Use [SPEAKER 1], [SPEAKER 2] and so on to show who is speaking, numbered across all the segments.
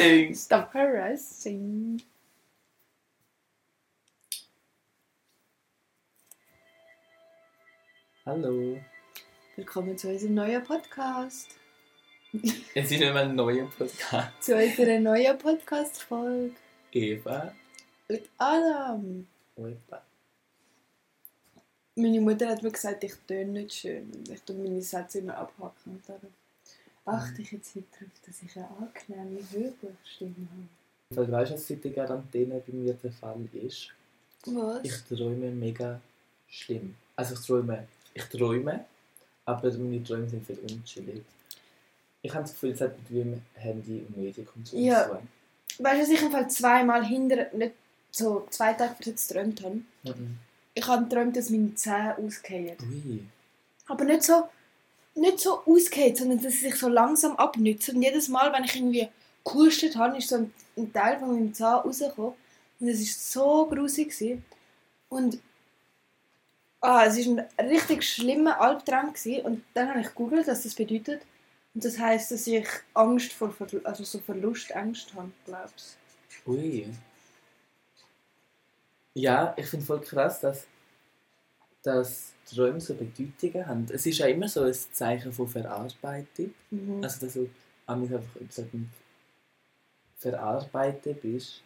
[SPEAKER 1] harassing.
[SPEAKER 2] Stop harassing.
[SPEAKER 1] Hallo.
[SPEAKER 2] Willkommen zu unserem neuen Podcast.
[SPEAKER 1] Es ist mehr ein neuer Podcast.
[SPEAKER 2] Zu unserer neuen Podcast-Folge
[SPEAKER 1] Eva.
[SPEAKER 2] mit Adam.
[SPEAKER 1] Eva.
[SPEAKER 2] Meine Mutter hat mir gesagt, ich töne nicht schön. Ich tue meine Sätze immer abhaken. Darum achte ich jetzt heute darauf, dass ich eine angenehme Hörbuchstimme habe.
[SPEAKER 1] Weil du weißt, was seit der Quarantäne bei mir der Fall ist?
[SPEAKER 2] Was?
[SPEAKER 1] Ich träume mega schlimm. Also ich träume, ich träume, aber meine Träume sind viel unchillig. Ich habe das Gefühl, es hat mit im Handy und Medienkonsum
[SPEAKER 2] Ja.
[SPEAKER 1] zu tun.
[SPEAKER 2] Weißt du, dass ich im Fall zweimal hinter, nicht so zwei Tage jetzt geträumt habe?
[SPEAKER 1] Mhm.
[SPEAKER 2] Ich habe geträumt, dass meine Zähne ausgehen.
[SPEAKER 1] Ui.
[SPEAKER 2] Aber nicht so, nicht so ausgehen, sondern dass sie sich so langsam abnützen. Und jedes Mal, wenn ich irgendwie gehustet habe, ist so ein, ein Teil von meinem Zahn rausgekommen. Und es war so grusig. Und ah, es war ein richtig schlimmer Albtraum. gewesen. Und dann habe ich gegoogelt, was das bedeutet. Und das heisst, dass ich Angst vor Verlu also so Verlustängste habe, glaubst
[SPEAKER 1] Ui. Ja, ich finde voll krass, dass, dass Träume so Bedeutungen haben. Es ist ja immer so ein Zeichen von Verarbeitung.
[SPEAKER 2] mhm.
[SPEAKER 1] Also, dass du einfach Verarbeiten bist.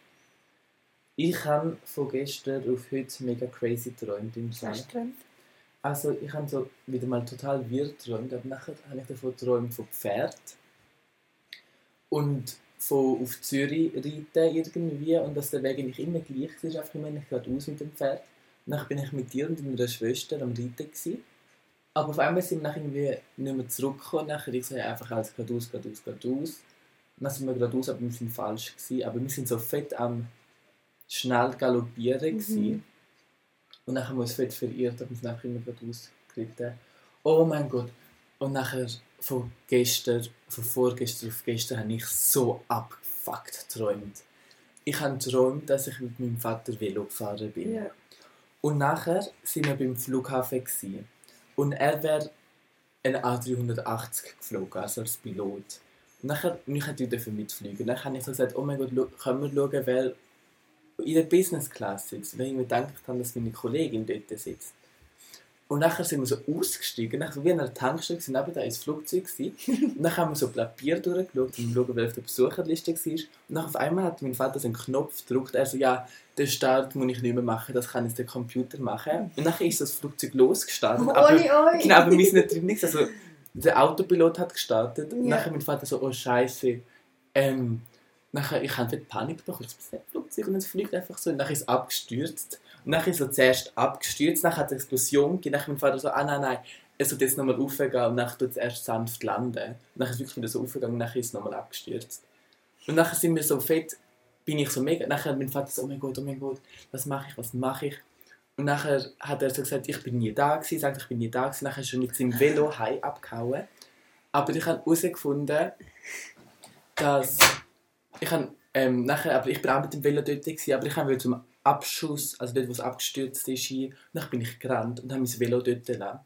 [SPEAKER 1] Ich habe von gestern auf heute mega crazy geträumt im
[SPEAKER 2] geträumt?
[SPEAKER 1] Also ich habe so wieder mal total wirr geträumt, aber nachher habe ich davon geträumt von Pferd und von auf Zürich reiten irgendwie und dass der Weg eigentlich immer gleich war, einfach immer nicht geradeaus mit dem Pferd. Dann bin ich mit dir und meiner Schwester am Reiten gewesen. Aber auf einmal sind wir irgendwie nicht mehr zurückgekommen. Nachher ich ja, einfach alles geradeaus, geradeaus, geradeaus. Dann sind wir geradeaus, aber wir sind falsch gewesen. Aber wir sind so fett am schnell galoppieren.
[SPEAKER 2] Mhm.
[SPEAKER 1] Und dann haben wir uns fett verirrt und sind nachher immer geradeaus geritten. Oh mein Gott. Und nachher von gestern, von vorgestern auf gestern, habe ich so abgefuckt geträumt. Ich habe geträumt, dass ich mit meinem Vater Velo gefahren bin.
[SPEAKER 2] Ja.
[SPEAKER 1] Und nachher sind wir beim Flughafen. Gewesen. Und er wäre ein A380 geflogen, also als Pilot. Und nachher, und ich hätte dafür mitfliegen. Dann habe ich so gesagt, oh mein Gott, können wir schauen, wer in der Business Class sitzt. Weil ich mir gedacht habe, dass meine Kollegin dort sitzt. Und nachher sind wir so ausgestiegen, nachher wie an einer Tankstelle, sind neben da ins Flugzeug gewesen. Und dann haben wir so Papier durchgeschaut, um zu schauen, wer auf der Besucherliste war. Und dann auf einmal hat mein Vater so einen Knopf gedrückt, er so, ja, den Start muss ich nicht mehr machen, das kann jetzt der Computer machen. Und nachher ist das Flugzeug losgestartet. aber,
[SPEAKER 2] Oi, oi.
[SPEAKER 1] genau, aber wir sind nicht drin. Also, der Autopilot hat gestartet. Und
[SPEAKER 2] Ja.
[SPEAKER 1] nachher mein Vater so, oh Scheiße. Ähm, nachher, ich habe Panik bekommen, das Flugzeug und es fliegt einfach so. Und nachher ist es abgestürzt. Ist es so zuerst abgestürzt, nachher hat es Explosion gegeben. Nachher mein Vater so, ah nein, nein, es wird jetzt nochmal aufgehen und nachher tut es erst sanft landen. Nachher ist es wirklich wieder so aufgegangen und nachher ist es nochmal abgestürzt. Und nachher sind wir so fett, bin ich so mega, nachher mein Vater so, oh mein Gott, oh mein Gott, was mache ich, was mache ich? Und nachher hat er so gesagt, ich bin nie da gewesen, sagt, ich bin nie da gewesen. Nachher ist er mit seinem Velo heim abgehauen. Aber ich habe herausgefunden, dass ich habe, ähm, nachher, aber ich bin auch mit dem Velo dort gewesen, aber ich wieder zum Abschuss, also dort, wo es abgestürzt ist, hin, und dann bin ich gerannt und habe mein Velo dort gelassen.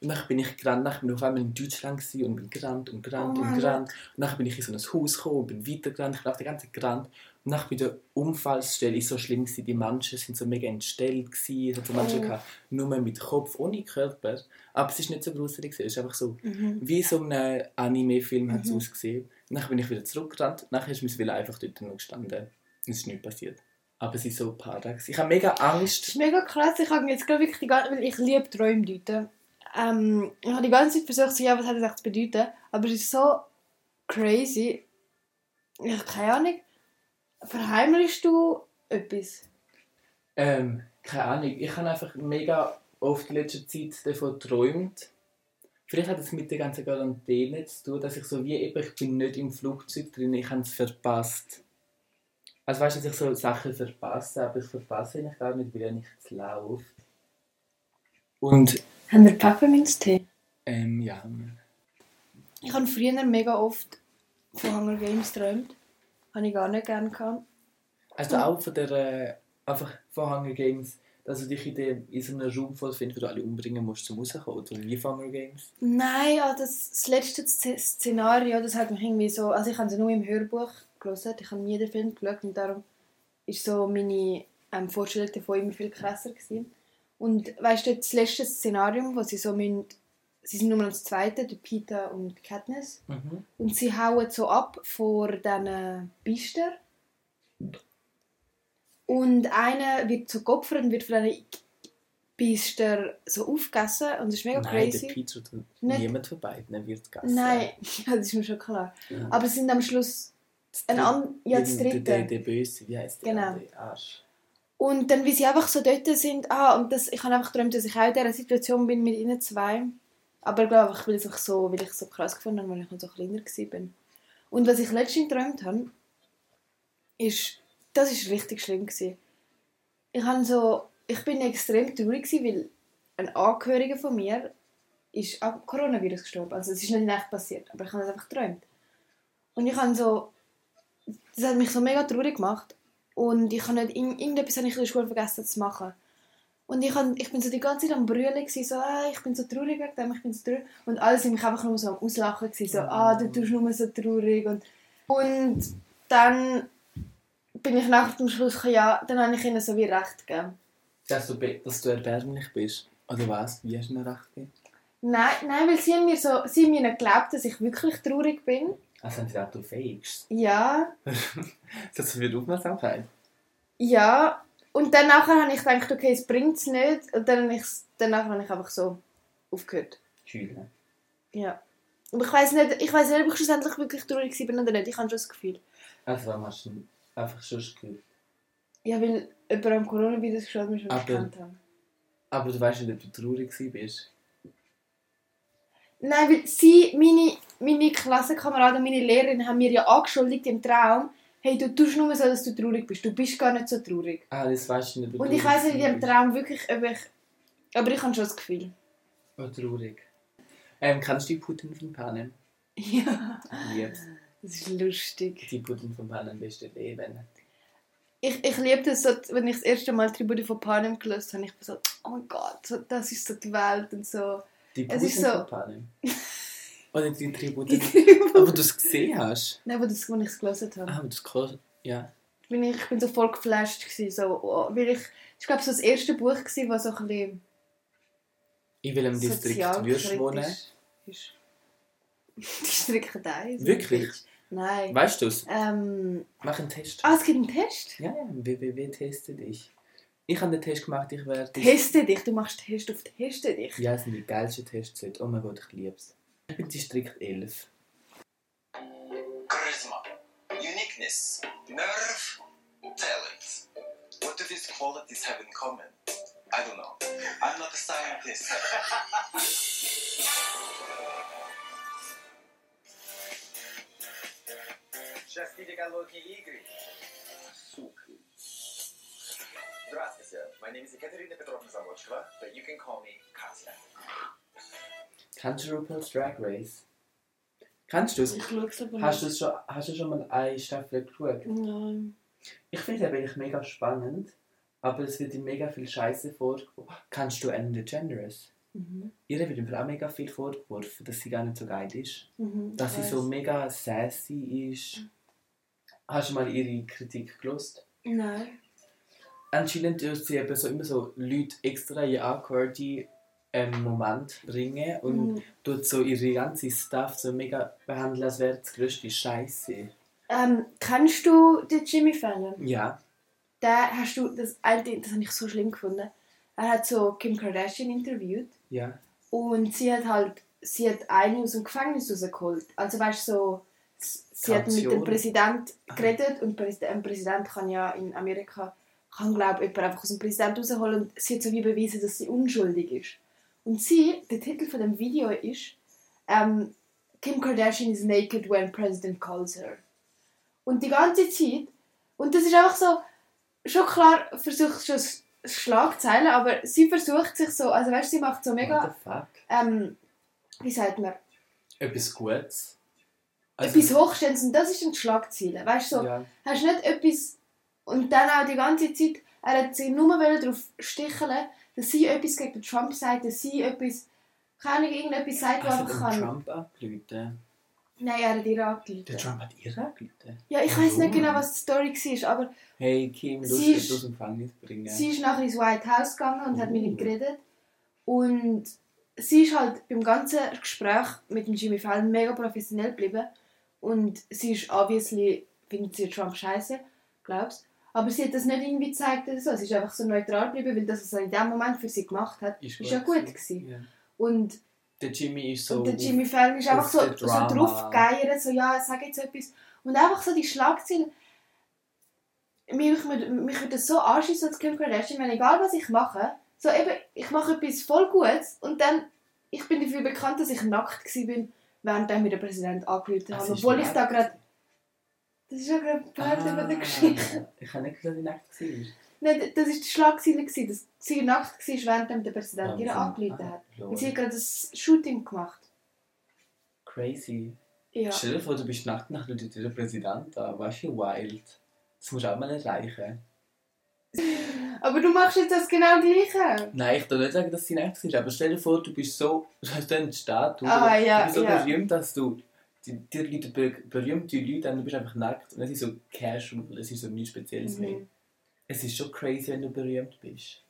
[SPEAKER 1] Und dann bin ich gerannt, dann bin ich auf einmal in Deutschland und bin gerannt und gerannt
[SPEAKER 2] Oh
[SPEAKER 1] und gerannt. Und dann bin ich in so ein Haus gekommen und bin weitergerannt, ich bin auf die ganze Zeit gerannt. Und dann bei der Unfallstelle ist so schlimm gewesen, die Menschen sind so mega entstellt gewesen, es hat so Menschen
[SPEAKER 2] Oh.
[SPEAKER 1] gehabt, nur mit Kopf, ohne Körper. Aber es ist nicht so gruselig gewesen, es ist einfach so,
[SPEAKER 2] Mhm.
[SPEAKER 1] wie so ein Anime-Film hat es
[SPEAKER 2] Mhm.
[SPEAKER 1] ausgesehen. Und dann bin ich wieder zurückgerannt, nachher ist mein Velo einfach dort noch gestanden. Es ist nichts passiert. Aber es ist so gewesen. Ich habe mega
[SPEAKER 2] Das
[SPEAKER 1] Angst.
[SPEAKER 2] ist mega krass. Ich habe jetzt gerade wirklich die ganze weil ich liebe Träume deuten. Ähm, ich habe die ganze Zeit versucht, so, ja, was hat das echt zu bedeuten? Aber es ist so crazy. Ich habe keine Ahnung. Verheimlichst du etwas?
[SPEAKER 1] Ähm, keine Ahnung, ich habe einfach mega oft in letzter Zeit davon geträumt. Vielleicht hat es mit der ganzen Quarantäne zu tun, dass ich so wie eben, ich bin nicht im Flugzeug drin, ich habe es verpasst. Also weißt du, dass ich so Sachen verpasse, aber ich verpasse eigentlich gar nicht, weil er nichts läuft. Und,
[SPEAKER 2] Haben wir Pfefferminztee?
[SPEAKER 1] ähm, ja.
[SPEAKER 2] Ich habe früher mega oft von Hunger Games geträumt. Habe ich gar nicht gerne gehabt.
[SPEAKER 1] Also auch von der, äh, einfach von Hunger Games, dass du dich in, dem, in so einem Raum vorfindest, wo du alle umbringen musst, zum rauskommen, oder wie von Hunger Games.
[SPEAKER 2] Nein, ja, das, das letzte Sz- Szenario, das hat mich irgendwie so... Also ich habe es nur im Hörbuch gelesen. Ich habe nie den Film geschaut und darum ist so meine ähm, Vorstellung davon immer viel krasser gewesen. Und weißt du, das letzte Szenario, wo sie so müssen, sie sind nur noch das zweite, der Peter und Katniss,
[SPEAKER 1] Mhm.
[SPEAKER 2] und sie hauen so ab vor diesen Biester. Und einer wird so geopfert und wird von diesen Biester so aufgegessen und das ist mega
[SPEAKER 1] Nein,
[SPEAKER 2] crazy.
[SPEAKER 1] der Peter und niemand von beiden wird gegessen.
[SPEAKER 2] Nein, das ist mir schon klar.
[SPEAKER 1] Ja.
[SPEAKER 2] Aber es sind am Schluss ein an ja, das
[SPEAKER 1] der, der, der,
[SPEAKER 2] dritte.
[SPEAKER 1] der Böse, wie heißt der?
[SPEAKER 2] Genau.
[SPEAKER 1] Der Arsch.
[SPEAKER 2] Und dann, wie sie einfach so dort sind, ah, und das, ich habe einfach geträumt, dass ich auch in dieser Situation bin mit ihnen zwei. Aber ich glaube es so, weil ich es so krass gefunden habe, weil ich noch so kleiner war. Und was ich letztens geträumt habe, ist, das ist richtig schlimm gewesen. Ich habe so, ich bin extrem traurig gewesen, weil ein Angehöriger von mir ist an Coronavirus gestorben. Also es ist nicht echt passiert, aber ich habe es einfach geträumt. Und ich habe so, das hat mich so mega traurig gemacht. Und ich habe nicht, irgend- irgendetwas habe ich in der Schule vergessen zu machen. Und ich, habe, ich bin so die ganze Zeit am Brüllen, gewesen, so, ah, ich bin so traurig wegen dem, ich bin so traurig. Und alle sind mich einfach nur so am Auslachen, gewesen, so, ah, du tust nur so traurig. Und, und dann bin ich nachher zum Schluss ja, dann habe ich ihnen so wie recht gegeben.
[SPEAKER 1] Dass du, be- dass du erbärmlich bist. Oder was? Wie hast du ihnen recht gegeben?
[SPEAKER 2] Nein, nein, weil sie haben mir so, sie haben mir nicht geglaubt, dass ich wirklich traurig bin.
[SPEAKER 1] Also haben sie gedacht, du fähigst.
[SPEAKER 2] Ja,
[SPEAKER 1] Das für Aufmerksamkeit.
[SPEAKER 2] ja. Und dann nachher habe ich gedacht, okay, es bringt es nicht. Und dann habe ich, danach habe ich einfach so aufgehört.
[SPEAKER 1] Schüler.
[SPEAKER 2] Ja. Aber ich weiß nicht, ich weiß nicht, ob ich schlussendlich wirklich traurig war oder nicht. Ich habe schon das Gefühl.
[SPEAKER 1] Also warum hast du einfach schon gehört?
[SPEAKER 2] Ja, weil jemand am Coronavirus geschaut mich schon gekannt haben.
[SPEAKER 1] Aber du weißt nicht, ob du traurig bist.
[SPEAKER 2] Nein, weil sie, meine, meine Klassenkameraden und meine Lehrerin haben mir ja angeschuldigt im Traum, hey, du tust nur so, dass du traurig bist. Du bist gar nicht so traurig.
[SPEAKER 1] Ah, das weißt du nicht. du
[SPEAKER 2] Und ich weiß nicht in dem
[SPEAKER 1] bist.
[SPEAKER 2] Traum wirklich, ob ich... Aber ich habe schon das Gefühl.
[SPEAKER 1] Oh, traurig. Ähm, kennst du die Putin von Panem?
[SPEAKER 2] Ja.
[SPEAKER 1] Lieb's.
[SPEAKER 2] Das ist lustig.
[SPEAKER 1] Die Putin von Panem beste Leben.
[SPEAKER 2] Ich, ich liebe das, so, wenn ich das erste Mal Tribute von Panem gelesen habe. Ich bin so, oh mein Gott, so, das ist so die Welt und so.
[SPEAKER 1] Die Putin
[SPEAKER 2] ist so-
[SPEAKER 1] von Panem. Oder die Tribute.
[SPEAKER 2] Die
[SPEAKER 1] Aber du es gesehen hast.
[SPEAKER 2] Nein, wo, das, wo ich es gelesen habe.
[SPEAKER 1] Ah, aber das kann. Ja.
[SPEAKER 2] bin ich, ich bin so voll geflasht gewesen, so, oh, weil ich, ich glaube so das erste Buch gewesen, was so ein bisschen
[SPEAKER 1] In welchem Distrikt wirst du wohnen?
[SPEAKER 2] ist. Distrikt 1.
[SPEAKER 1] Wirklich?
[SPEAKER 2] Nein.
[SPEAKER 1] Weißt du es?
[SPEAKER 2] Ähm,
[SPEAKER 1] Mach einen Test.
[SPEAKER 2] ah, es gibt einen Test?
[SPEAKER 1] Ja, ja, www teste dich. Ich habe den Test gemacht, ich werde.
[SPEAKER 2] Teste dich, du machst Test auf Teste dich.
[SPEAKER 1] Ja, es sind die geilsten Tests heute. Oh mein Gott, ich. Ich bin Distrikt 11.
[SPEAKER 3] Charisma, uniqueness, nerve, talent. What do these qualities have in common? I don't know. I'm not a scientist. Счастливые голодные игры. Сука. Здравствуйте. My name is Ekaterina Petrovna Zamochkova, but you can call me Katya.
[SPEAKER 1] Kennst du RuPaul's Drag Race? Kennst du es?
[SPEAKER 2] Ich schaue es aber
[SPEAKER 1] Hast du,
[SPEAKER 2] nicht.
[SPEAKER 1] es schon, hast du schon mal eine Staffel geschaut?
[SPEAKER 2] Nein.
[SPEAKER 1] Ich finde es eigentlich mega spannend, aber es wird ihm mega viel Scheiße vorgeworfen. Kennst du Ellen DeGeneres?
[SPEAKER 2] Mhm.
[SPEAKER 1] Ihr wird ihm auch mega viel vorgeworfen, dass sie gar nicht so geil ist.
[SPEAKER 2] Mhm.
[SPEAKER 1] Dass sie so
[SPEAKER 2] weiss.
[SPEAKER 1] mega sassy ist. Hast du mal ihre Kritik gelost?
[SPEAKER 2] Nein.
[SPEAKER 1] Anscheinend tut sie eben so immer so Leute extra in awkwarde ähm, Moment bringen und
[SPEAKER 2] Mhm.
[SPEAKER 1] tut so ihre ganze Stuff so mega behandeln, als wäre das größte Scheiße.
[SPEAKER 2] Ähm, kennst du den Jimmy Fallon?
[SPEAKER 1] Ja.
[SPEAKER 2] Da hast du das alte, das habe ich so schlimm gefunden. Er hat so Kim Kardashian interviewt
[SPEAKER 1] Ja.
[SPEAKER 2] und sie hat halt, sie hat eine aus dem Gefängnis rausgeholt. Also weißt du so, sie hat mit dem. Präsident geredet und ein Präsident kann ja in Amerika, kann glaube ich, jemand einfach aus dem Präsident rausholen und sie hat so wie bewiesen, dass sie unschuldig ist. Und sie, der Titel von dem Video ist ähm, Kim Kardashian is naked when President calls her. Und die ganze Zeit, und das ist einfach so, schon klar, versucht schon Schlagzeilen, aber sie versucht sich so, also weißt du, sie macht so
[SPEAKER 1] What
[SPEAKER 2] mega,
[SPEAKER 1] the fuck?
[SPEAKER 2] ähm, wie sagt man,
[SPEAKER 1] Etwas Gutes.
[SPEAKER 2] etwas Hochstehendes und das ist dann die Schlagzeile, weißt du, so,
[SPEAKER 1] Ja.
[SPEAKER 2] hast nicht etwas, und dann auch die ganze Zeit, er hat sie nur darauf sticheln, dass sie etwas gegen den Trump sagt, dass sie etwas, keine Ahnung, irgendetwas sagt, was
[SPEAKER 1] Also den
[SPEAKER 2] kann.
[SPEAKER 1] Trump abblüten.
[SPEAKER 2] Nein, er hat ihr angerufen.
[SPEAKER 1] Der Trump hat ihr angerufen.
[SPEAKER 2] Ja, ich weiß nicht genau, was die Story war, aber
[SPEAKER 1] Hey Kim, du musst aus dem Gefängnis bringen.
[SPEAKER 2] sie ist nachher ins White House gegangen und hat mit ihm
[SPEAKER 1] Oh.
[SPEAKER 2] geredet. Und sie ist halt beim ganzen Gespräch mit dem Jimmy Fallon mega professionell geblieben. Und sie ist obviously, findet sie Trump scheiße, glaubst Aber sie hat das nicht irgendwie gezeigt oder so. Sie ist einfach so neutral geblieben, weil das, was er in dem Moment für sie gemacht hat, ist, ja gut gewesen.
[SPEAKER 1] Ja.
[SPEAKER 2] Und,
[SPEAKER 1] Der Jimmy ist so...
[SPEAKER 2] und der Jimmy Fallon ist einfach so, so
[SPEAKER 1] Drama.
[SPEAKER 2] draufgeiert, so ja, sag jetzt etwas. Und einfach so die Schlagzeilen. Mich, mich, mich würde das so anschießen als Kim Kardashian, wenn egal was ich mache, so eben, ich mache etwas voll Gutes und dann, ich bin dafür bekannt, dass ich nackt war, während dann mir der Präsident hat.
[SPEAKER 1] ist
[SPEAKER 2] Obwohl ich da gerade... Das ist ja gerade Part
[SPEAKER 1] Ah,
[SPEAKER 2] über der Geschichte.
[SPEAKER 1] Ich habe nicht gesagt, dass ich nackt war.
[SPEAKER 2] Nein, das war die Schlagzeile, gewesen, dass sie nackt war, während der Präsident
[SPEAKER 1] Ah,
[SPEAKER 2] ihr
[SPEAKER 1] so.
[SPEAKER 2] angerufen
[SPEAKER 1] Ah,
[SPEAKER 2] hat.
[SPEAKER 1] lol.
[SPEAKER 2] Und sie hat gerade das Shooting gemacht.
[SPEAKER 1] Crazy.
[SPEAKER 2] Ja.
[SPEAKER 1] Stell dir vor, du bist nackt, nach der Präsident an. Weißt du, wie wild. Das musst du auch mal erreichen.
[SPEAKER 2] Aber du machst jetzt das genau Gleiche.
[SPEAKER 1] Nein, ich will nicht sagen, dass sie nackt ist, aber stell dir vor, du bist so, du hast einen Status,
[SPEAKER 2] Ah, ja,
[SPEAKER 1] du bist so
[SPEAKER 2] ja.
[SPEAKER 1] berühmt, dass du, die, die Leute, ber- berühmte Leute, und du bist einfach nackt und es ist so casual, es ist so nichts Spezielles mehr.
[SPEAKER 2] Mhm.
[SPEAKER 1] Es ist schon crazy, wenn du berühmt bist.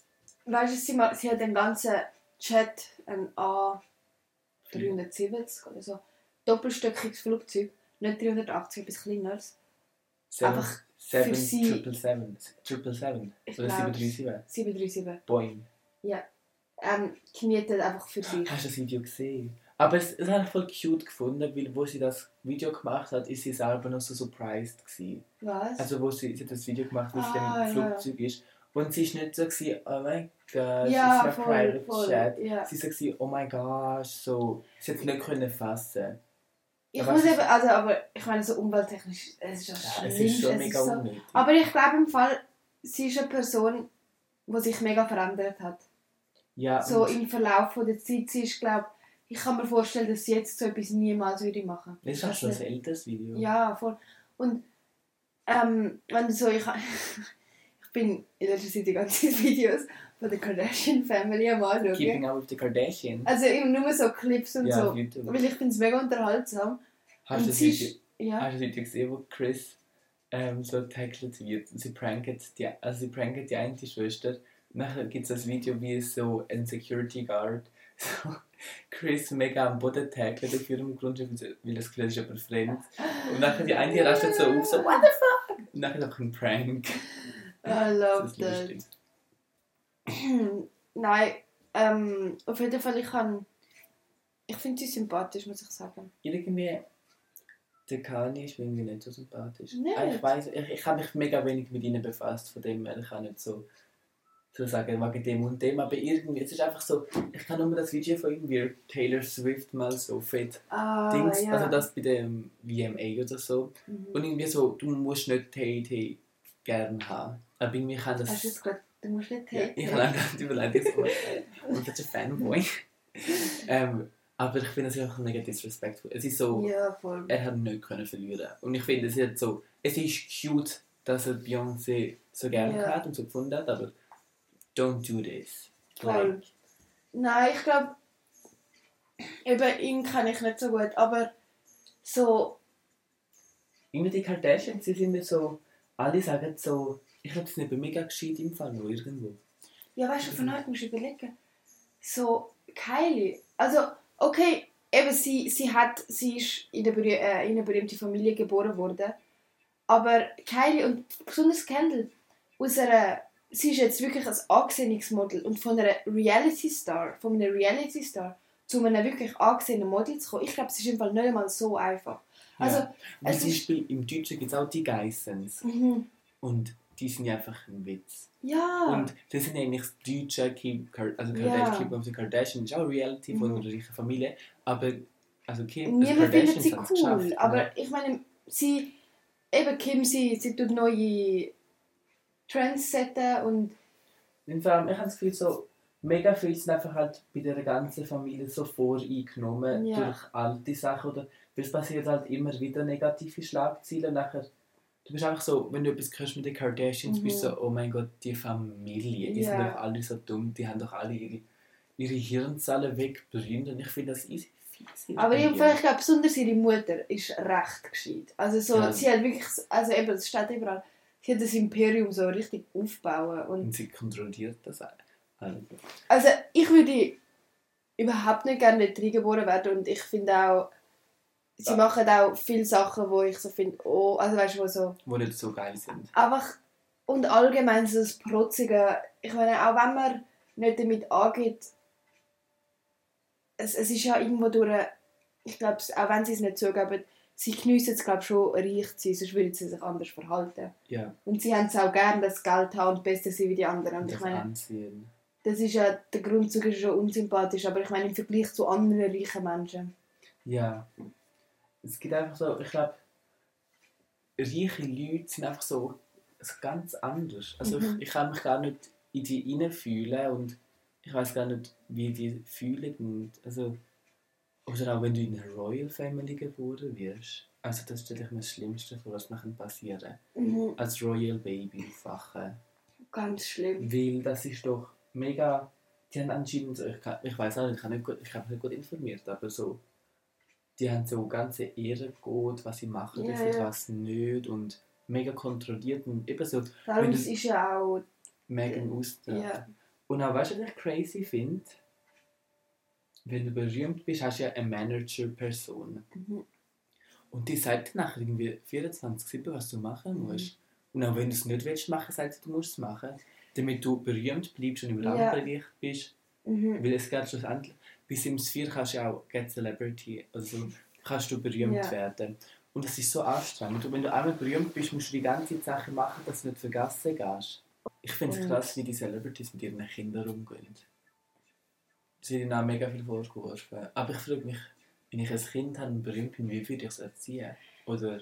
[SPEAKER 2] Weißt du, sie, sie hat den ganzen Chat ein A370 oder so doppelstöckiges Flugzeug, nicht 380, etwas kleineres.
[SPEAKER 1] Seven,
[SPEAKER 2] Einfach
[SPEAKER 1] seven,
[SPEAKER 2] für sie-
[SPEAKER 1] Triple Seven. Triple Seven.
[SPEAKER 2] Ich
[SPEAKER 1] Oder
[SPEAKER 2] glaub-
[SPEAKER 1] 737.
[SPEAKER 2] 737.
[SPEAKER 1] Boing.
[SPEAKER 2] Ähm, gemietet einfach für sich.
[SPEAKER 1] Hast du das Video gesehen? Aber es, es habe ich voll cute gefunden, weil wo sie das Video gemacht hat, ist sie selber noch so surprised gewesen.
[SPEAKER 2] Was?
[SPEAKER 1] Also wo sie, sie hat das Video gemacht, wo sie
[SPEAKER 2] Ah,
[SPEAKER 1] im
[SPEAKER 2] ja.
[SPEAKER 1] Flugzeug ist. Und sie ist nicht so gewesen, oh mein Gott,
[SPEAKER 2] ja,
[SPEAKER 1] ist
[SPEAKER 2] voll,
[SPEAKER 1] mein Private
[SPEAKER 2] voll.
[SPEAKER 1] Chat.
[SPEAKER 2] Ja.
[SPEAKER 1] Sie war so, oh mein Gott, so. Sie hat es nicht können fassen.
[SPEAKER 2] Ich
[SPEAKER 1] Aber
[SPEAKER 2] muss eben, also, aber ich meine, so umwelttechnisch, es ist ja
[SPEAKER 1] Ja,
[SPEAKER 2] schlimm.
[SPEAKER 1] es ist schon
[SPEAKER 2] es
[SPEAKER 1] mega
[SPEAKER 2] so,
[SPEAKER 1] unnötig.
[SPEAKER 2] Aber ich glaube im Fall, sie ist eine Person, die sich mega verändert hat.
[SPEAKER 1] ja,
[SPEAKER 2] so im Verlauf von der Zeit. Sie ist, glaube ich, kann mir vorstellen, dass sie jetzt so etwas niemals würde machen.
[SPEAKER 1] das ist auch schon ein älteres Video.
[SPEAKER 2] Ja, voll. Und ähm, wenn du so, ich, ich bin in letzter Zeit die ganzen Videos von der Kardashian Family am anschauen.
[SPEAKER 1] Keeping Up with the Kardashians.
[SPEAKER 2] Also eben nur so Clips und
[SPEAKER 1] ja,
[SPEAKER 2] so.
[SPEAKER 1] YouTube.
[SPEAKER 2] Weil ich finde es mega unterhaltsam.
[SPEAKER 1] Hast
[SPEAKER 2] und
[SPEAKER 1] du das Video,
[SPEAKER 2] ja.
[SPEAKER 1] hast du das Video gesehen, wo Chris ähm, so tackled wird? Sie pranket die, also sie pranket die eine Schwester. Nachher gibt es das Video, wie so ein Security Guard so Chris mega am Boden tackelt auf ihrem Grund, weil das Gefühl ist aber fremd. Und nachher die eine rastet so auf, so what the fuck? Und nachher einfach ein Prank.
[SPEAKER 2] I love
[SPEAKER 1] Das ist
[SPEAKER 2] that.
[SPEAKER 1] lustig.
[SPEAKER 2] Nein, ähm, auf jeden Fall, ich kann. Ich finde sie sympathisch, muss ich sagen.
[SPEAKER 1] Irgendwie, der Kanye ist mir irgendwie nicht so sympathisch.
[SPEAKER 2] Nicht?
[SPEAKER 1] Ah, Ich weiß, ich, ich habe mich mega wenig mit ihnen befasst, von dem her, ich kann nicht so, so sagen, wegen dem und dem, aber irgendwie, es ist einfach so, ich kann nur das Video von irgendwie Taylor Swift mal so fett
[SPEAKER 2] Ah,
[SPEAKER 1] Dings,
[SPEAKER 2] ja.
[SPEAKER 1] also das bei dem VMA oder so,
[SPEAKER 2] Mhm.
[SPEAKER 1] und irgendwie so, du musst nicht Tay gern haben, aber irgendwie kann das...
[SPEAKER 2] Hast du jetzt gerade. Du musst nicht
[SPEAKER 1] Ja,
[SPEAKER 2] haten.
[SPEAKER 1] ich habe gerade überlegt, jetzt ich bin ein Fanboy. ähm, aber ich finde es einfach mega disrespectful. Es ist so,
[SPEAKER 2] Ja,
[SPEAKER 1] er hat nicht können verlieren. Und ich finde, es ist so, es ist cute, dass er Beyoncé so gerne
[SPEAKER 2] Ja.
[SPEAKER 1] hat und so gefunden hat, aber don't do this.
[SPEAKER 2] Voll. Nein, ich glaube, eben ihn kenne ich nicht so gut, aber so,
[SPEAKER 1] Irgendwie die Kardashians, sie sind mir so, alle sagen so, ich glaube, sie sind eben mega gescheit im Fall noch irgendwo.
[SPEAKER 2] ja, weißt du, von heute musst du überlegen, so, Kylie, also, okay, eben, sie, sie hat, sie ist in, der äh, in eine berühmte Familie geboren worden, aber Kylie und besonders Kendall, aus einer, sie ist jetzt wirklich ein angesehenes Model und von einer Reality-Star, von einem Reality-Star zu einem wirklich angesehenen Model zu kommen, ich glaube, es ist im Fall nicht einmal so einfach. Also,
[SPEAKER 1] ja.
[SPEAKER 2] Es
[SPEAKER 1] zum
[SPEAKER 2] ist-
[SPEAKER 1] Beispiel im Deutschen gibt es auch die Geissens.
[SPEAKER 2] mhm.
[SPEAKER 1] Und die sind ja einfach ein Witz.
[SPEAKER 2] ja.
[SPEAKER 1] Und das sind eigentlich das deutsche Kim, also
[SPEAKER 2] Ja.
[SPEAKER 1] Kardashian, Kim of the Kardashian, ist auch Reality von
[SPEAKER 2] Mhm.
[SPEAKER 1] einer reichen Familie, aber also Kim, also
[SPEAKER 2] Niemand findet sie cool, aber
[SPEAKER 1] ja.
[SPEAKER 2] ich meine, sie, eben Kim, sie, sie tut neue Trends setzen und
[SPEAKER 1] Und vor allem, ich habe das Gefühl, so, mega viel sind einfach halt bei der ganzen Familie so voreingenommen
[SPEAKER 2] Ja.
[SPEAKER 1] durch alte Sachen, oder weil es passiert halt immer wieder negative Schlagzeilen, nachher Du bist einfach so, wenn du etwas hörst mit den Kardashians,
[SPEAKER 2] Mhm.
[SPEAKER 1] bist du so, oh mein Gott, die Familie, die sind
[SPEAKER 2] Ja.
[SPEAKER 1] doch alle so dumm, die haben doch alle ihre, ihre Hirnzellen weggebrannt und ich finde das easy.
[SPEAKER 2] Aber ich, ich glaube, besonders ihre Mutter ist recht gescheit. Also so,
[SPEAKER 1] Ja.
[SPEAKER 2] sie hat wirklich, also eben, es steht überall, sie hat das Imperium so richtig aufbauen und
[SPEAKER 1] Und sie kontrolliert das auch. Also,
[SPEAKER 2] ich würde überhaupt nicht gerne dort reingeboren werden und ich finde auch, sie
[SPEAKER 1] Ja.
[SPEAKER 2] machen auch viele Sachen, wo ich so finde, oh, also weißt du, wo so
[SPEAKER 1] wo nicht so geil sind.
[SPEAKER 2] einfach und allgemein so das Protzige, ich meine, auch wenn man nicht damit angeht, es, es ist ja irgendwo durch, ich glaube, auch wenn sie es nicht zugeben, sie geniessen es glaube schon reich zu sein, sonst würden sie sich anders verhalten.
[SPEAKER 1] Ja,
[SPEAKER 2] Und sie haben es auch gerne, das Geld haben und besser sein wie die anderen. Und
[SPEAKER 1] und
[SPEAKER 2] ich
[SPEAKER 1] das
[SPEAKER 2] meine,
[SPEAKER 1] Ansehen.
[SPEAKER 2] das ist ja, der Grundzug ist schon unsympathisch, aber ich meine im Vergleich zu anderen reichen Menschen.
[SPEAKER 1] Ja. Es gibt einfach so, ich glaube, reiche Leute sind einfach so, so ganz anders. Also
[SPEAKER 2] Mhm.
[SPEAKER 1] ich, ich kann mich gar nicht in die hineinfühlen und ich weiß gar nicht, wie die fühlen. Und also, oder auch wenn du in einer Royal Family geboren wirst. Also das stelle ich mir das Schlimmste vor, was mir passieren kann.
[SPEAKER 2] Mhm.
[SPEAKER 1] Als Royal Baby aufwachen.
[SPEAKER 2] Ganz schlimm.
[SPEAKER 1] Weil das ist doch mega. Die haben anscheinend, ich, kann- ich weiß auch nicht, ich habe nicht mich nicht gut informiert, aber so. Die haben so ganze Ehrengut, was sie machen
[SPEAKER 2] Ja,
[SPEAKER 1] dürfen,
[SPEAKER 2] ja.
[SPEAKER 1] was nicht und mega kontrolliert und eben so
[SPEAKER 2] Darum ist ja auch.
[SPEAKER 1] mega austreten.
[SPEAKER 2] Ja.
[SPEAKER 1] Und auch weißt du, was ich crazy finde? Wenn du berühmt bist, hast du ja eine Manager-Person.
[SPEAKER 2] Mhm.
[SPEAKER 1] Und die sagt nachher irgendwie 24-7, was du machen
[SPEAKER 2] Mhm.
[SPEAKER 1] musst. Und auch wenn du es nicht willst machen, sagt sie, du musst es machen. Damit du berühmt bleibst und im
[SPEAKER 2] Ja.
[SPEAKER 1] Rampenlicht bist.
[SPEAKER 2] Mhm.
[SPEAKER 1] Weil es geht schlussendlich, bis im Sphere kannst du ja auch Get Celebrity, also kannst du berühmt
[SPEAKER 2] Ja.
[SPEAKER 1] werden. Und das ist so anstrengend. Und wenn du einmal berühmt bist, musst du die ganze Sache machen, dass du nicht vergessen gehst. Ich finde es krass, wie die Celebrities mit ihren Kindern umgehen. Ihnen auch mega viel vorgeworfen. Aber ich frage mich, wenn ich ein Kind habe und berühmt bin, wie würde ich es erziehen? Oder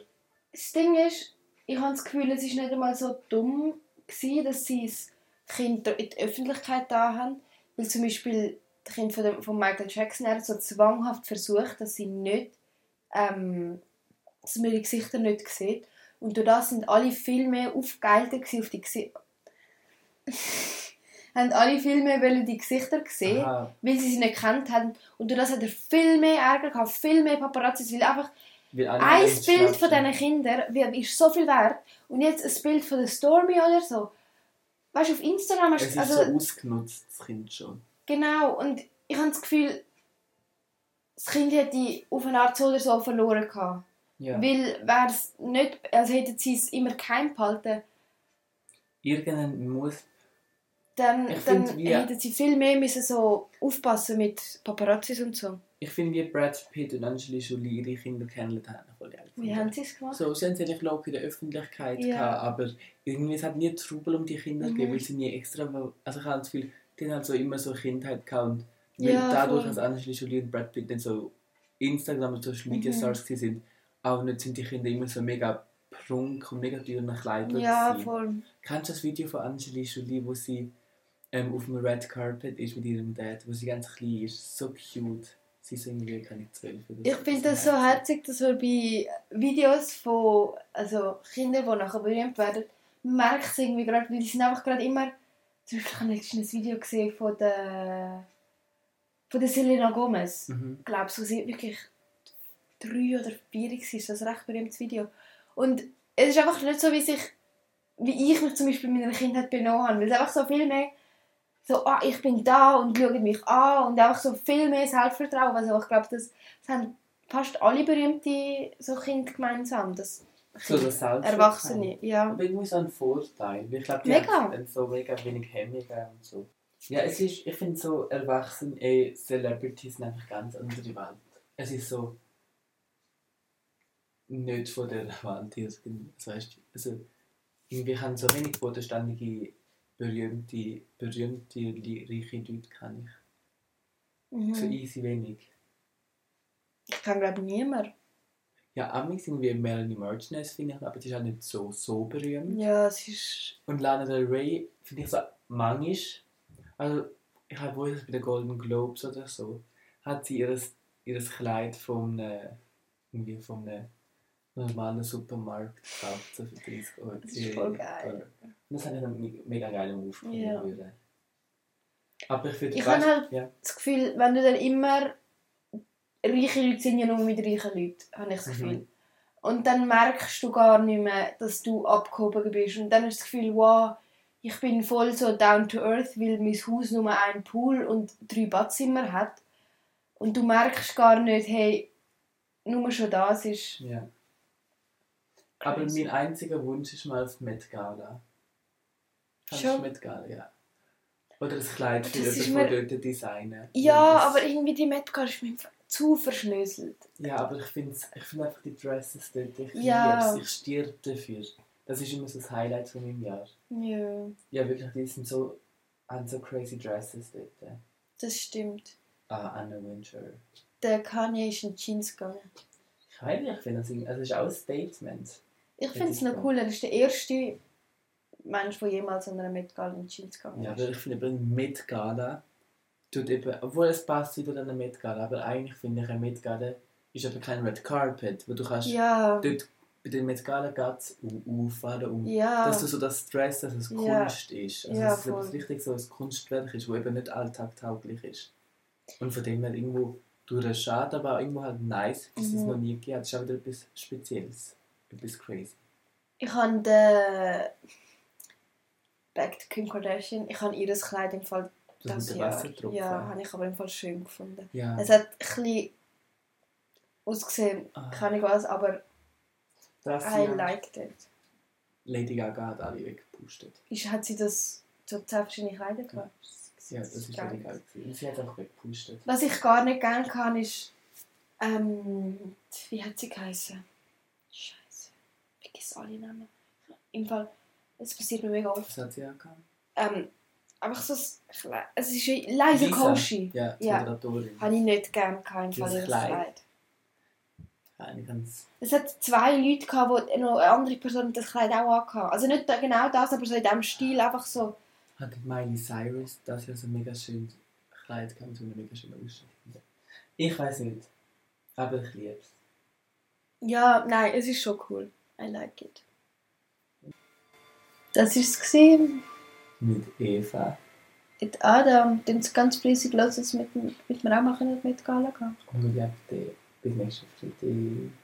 [SPEAKER 2] Das Ding ist, ich habe das Gefühl, es war nicht einmal so dumm, gewesen, dass sie das Kind in die Öffentlichkeit da haben. Weil zum Beispiel das Kind von, dem, von Michael Jackson hat so zwanghaft versucht, dass sie nicht, ähm, dass man die Gesichter nicht sieht. Und durch das sind alle viel mehr gewesen auf die Gesichter. haben alle viel mehr die Gesichter sehen,
[SPEAKER 1] Aha,
[SPEAKER 2] weil sie sie nicht kennt haben. Und durch das hat er viel mehr Ärger gehabt, viel mehr Paparazzis, weil einfach ein Bild von diesen Kindern ist so viel wert. Und jetzt ein Bild von der Stormy oder so. Weißt du, auf Instagram hast
[SPEAKER 1] Es ist
[SPEAKER 2] du. Also,
[SPEAKER 1] so ausgenutzt, das Kind schon.
[SPEAKER 2] genau. Und ich habe das Gefühl, das Kind hätte auf eine Art so oder so verloren gehabt.
[SPEAKER 1] Ja.
[SPEAKER 2] Weil wäre es nicht. Also hätten sie es immer geheim behalten,
[SPEAKER 1] Irgendwann muss
[SPEAKER 2] dann,
[SPEAKER 1] Ich
[SPEAKER 2] dann
[SPEAKER 1] find,
[SPEAKER 2] hätten sie viel mehr müssen so aufpassen mit Paparazzis und so.
[SPEAKER 1] Ich finde, wie Brad Pitt und Angelina Jolie ihre Kinder kennengelernt haben, voll geil.
[SPEAKER 2] Wie haben sie es gemacht?
[SPEAKER 1] So, sie haben sie glaube in der Öffentlichkeit
[SPEAKER 2] Ja.
[SPEAKER 1] gehabt, aber irgendwie es hat nie Trubel um die Kinder
[SPEAKER 2] Mhm.
[SPEAKER 1] gegeben, weil sie nie extra, also ich habe das Gefühl, die haben halt so immer so Kindheit gehabt und
[SPEAKER 2] Ja,
[SPEAKER 1] dadurch, dass Angelina Jolie und Brad Pitt dann so Instagram und Social Media
[SPEAKER 2] Mhm.
[SPEAKER 1] Stars gewesen sind, auch nicht sind die Kinder immer so mega prunk und mega teuren Kleidern
[SPEAKER 2] Ja, voll.
[SPEAKER 1] Kennst du das Video von Angelina Jolie, wo sie ähm, auf dem Red Carpet ist mit ihrem Dad, wo sie ganz klein ist? So cute. Sie ist irgendwie, keine zwölf oder
[SPEAKER 2] Ich finde das so herzig, dass wir bei Videos von also Kindern, die nachher berühmt werden, merkt es irgendwie gerade, weil die sind einfach gerade immer... Zum Beispiel habe ich letztens ein Video gesehen von der, von der Selena Gomez.
[SPEAKER 1] Mhm.
[SPEAKER 2] Ich glaube, so sie wirklich drei oder vier war, das ist ein recht berühmtes Video. Und es ist einfach nicht so, wie, sich, wie ich mich zum Beispiel in meiner Kindheit benommen habe. Weil es einfach so viel mehr so, ah, ich bin da und schaut mich an und einfach so viel mehr Selbstvertrauen. Also ich glaube, das, das haben fast alle berühmte so Kinder gemeinsam. Das
[SPEAKER 1] So das.
[SPEAKER 2] Erwachsene, ja.
[SPEAKER 1] Aber irgendwie so ein Vorteil. Ich glaube, die
[SPEAKER 2] Mega.
[SPEAKER 1] haben so mega wenig Hemmungen und so. Ja, es ist, ich finde so Erwachsene, eh, Celebrities sind einfach ganz andere Welt. Es ist so nicht von der Welt hier. Das heißt, also, irgendwie haben so wenig bodenständige, berühmte, berühmte, reiche Leute kann ich. So
[SPEAKER 2] Mhm.
[SPEAKER 1] easy wenig.
[SPEAKER 2] Ich kann glaube niemand.
[SPEAKER 1] Ja, Amis irgendwie Melanie Martinez finde ich, aber die ist halt nicht so, so berühmt.
[SPEAKER 2] Ja, es ist...
[SPEAKER 1] Und Lana Del Rey finde ich so mangisch. Also, ich habe wohl bei den Golden Globes oder so, hat sie ihres, ihres Kleid von einem, irgendwie von einem normalen Supermarkt so für 30 Euro.
[SPEAKER 2] Das ist voll geil.
[SPEAKER 1] Das habe ich einen me- mega geilen Move.
[SPEAKER 2] Ja.
[SPEAKER 1] würde. Aber ich finde,
[SPEAKER 2] Ich habe halt-
[SPEAKER 1] ja.
[SPEAKER 2] das Gefühl, wenn du dann immer reiche Leute sind ja nur mit reichen Leuten, habe ich das
[SPEAKER 1] Mhm.
[SPEAKER 2] Gefühl. Und dann merkst du gar nicht mehr, dass du abgehoben bist. Und dann hast du das Gefühl, wow, ich bin voll so down to earth, weil mein Haus nur einen Pool und drei Badzimmer hat. Und du merkst gar nicht, hey, nur schon das ist
[SPEAKER 1] Ja. Aber mein einziger Wunsch ist mal die Met Gala. Kannst du Met Gala, ja. Oder das Kleid für
[SPEAKER 2] Das mir-
[SPEAKER 1] dort designen.
[SPEAKER 2] Ja,
[SPEAKER 1] das,
[SPEAKER 2] aber irgendwie die Met Gala ist mir zu verschlüsselt.
[SPEAKER 1] Ja, aber ich finde ich find einfach die Dresses dort, ich
[SPEAKER 2] Ja.
[SPEAKER 1] lieb's, ich stirb dafür. Das ist immer so das Highlight von meinem Jahr.
[SPEAKER 2] Ja,
[SPEAKER 1] Ja, wirklich, die sind so, haben so crazy Dresses dort.
[SPEAKER 2] das stimmt.
[SPEAKER 1] Ah, Anna Winter.
[SPEAKER 2] Der Kanye ist in Jeans gegangen.
[SPEAKER 1] Ich weiß nicht, ich finde das, also es ist auch ein Statement.
[SPEAKER 2] Ich finde es noch cool, er ist der erste Mensch, der jemals an einer Met Gala in Jeans gegangen
[SPEAKER 1] Ja,
[SPEAKER 2] ist.
[SPEAKER 1] aber ich finde eben eine Met Gala tut eben, obwohl es passt wieder an eine Met Gala, aber eigentlich finde ich eine Met Gala ist eben kein Red Carpet, wo du kannst
[SPEAKER 2] Ja,
[SPEAKER 1] dort bei der Met Gala geht's auffahren um
[SPEAKER 2] ja,
[SPEAKER 1] dass du so das Dress, dass es
[SPEAKER 2] Ja.
[SPEAKER 1] Kunst ist. Also
[SPEAKER 2] Ja,
[SPEAKER 1] dass es
[SPEAKER 2] voll.
[SPEAKER 1] richtig so ein Kunstwerk ist, wo eben nicht alltagtauglich ist. Und von dem her irgendwo durch den Schade, aber auch irgendwo halt nice, dass es
[SPEAKER 2] Mhm.
[SPEAKER 1] noch nie gegeben hat. Das ist auch wieder etwas Spezielles. Etwas crazy.
[SPEAKER 2] ich habe den Back to Kim Kardashian, ich habe ihr Kleid im Fall
[SPEAKER 1] Das
[SPEAKER 2] das Jahr. Ja, habe ich aber im Fall schön gefunden.
[SPEAKER 1] Ja.
[SPEAKER 2] Es hat ein bisschen ausgesehen,
[SPEAKER 1] Ah.
[SPEAKER 2] keine Ahnung was, aber
[SPEAKER 1] das
[SPEAKER 2] I
[SPEAKER 1] ja.
[SPEAKER 2] liked it.
[SPEAKER 1] Lady Gaga hat alle weggepustet.
[SPEAKER 2] Ist, hat sie das so zehn verschiedene Kleider gehabt?
[SPEAKER 1] Ja, das ist
[SPEAKER 2] Geil.
[SPEAKER 1] Lady Gaga. sie hat auch weggepustet.
[SPEAKER 2] Was ich gar nicht gerne kann, ist. Ähm, wie hat sie geheißen? Vergesse alle Namen. Im Fall, es passiert mir mega oft.
[SPEAKER 1] Gehabt?
[SPEAKER 2] Ähm, einfach so. ein- Es ist
[SPEAKER 1] Lisa.
[SPEAKER 2] Koshi.
[SPEAKER 1] Ja, die
[SPEAKER 2] Ja.
[SPEAKER 1] Moderatorin.
[SPEAKER 2] Habe ich nicht gerne gehabt, im Fall ihres
[SPEAKER 1] Kleid.
[SPEAKER 2] Kleid.
[SPEAKER 1] Eine ganz...
[SPEAKER 2] Es hat zwei Leute gehabt, die noch eine andere Person das Kleid auch angehabt Also nicht genau das, aber so in diesem Stil einfach so.
[SPEAKER 1] Hat Miley Cyrus das ja so ein mega schönes Kleid gehabt, so einer mega schönen Ausstattung. Ich weiß nicht. Aber ich liebe es.
[SPEAKER 2] Ja, nein, es ist schon cool. I like it. Das es. gewesen.
[SPEAKER 1] Mit Eva.
[SPEAKER 2] Mit Adam, den es ganz fleissig los ist, mit, mit mir auch machen mit Gala gehen.
[SPEAKER 1] Und wir bleiben bis nächsten Freitag.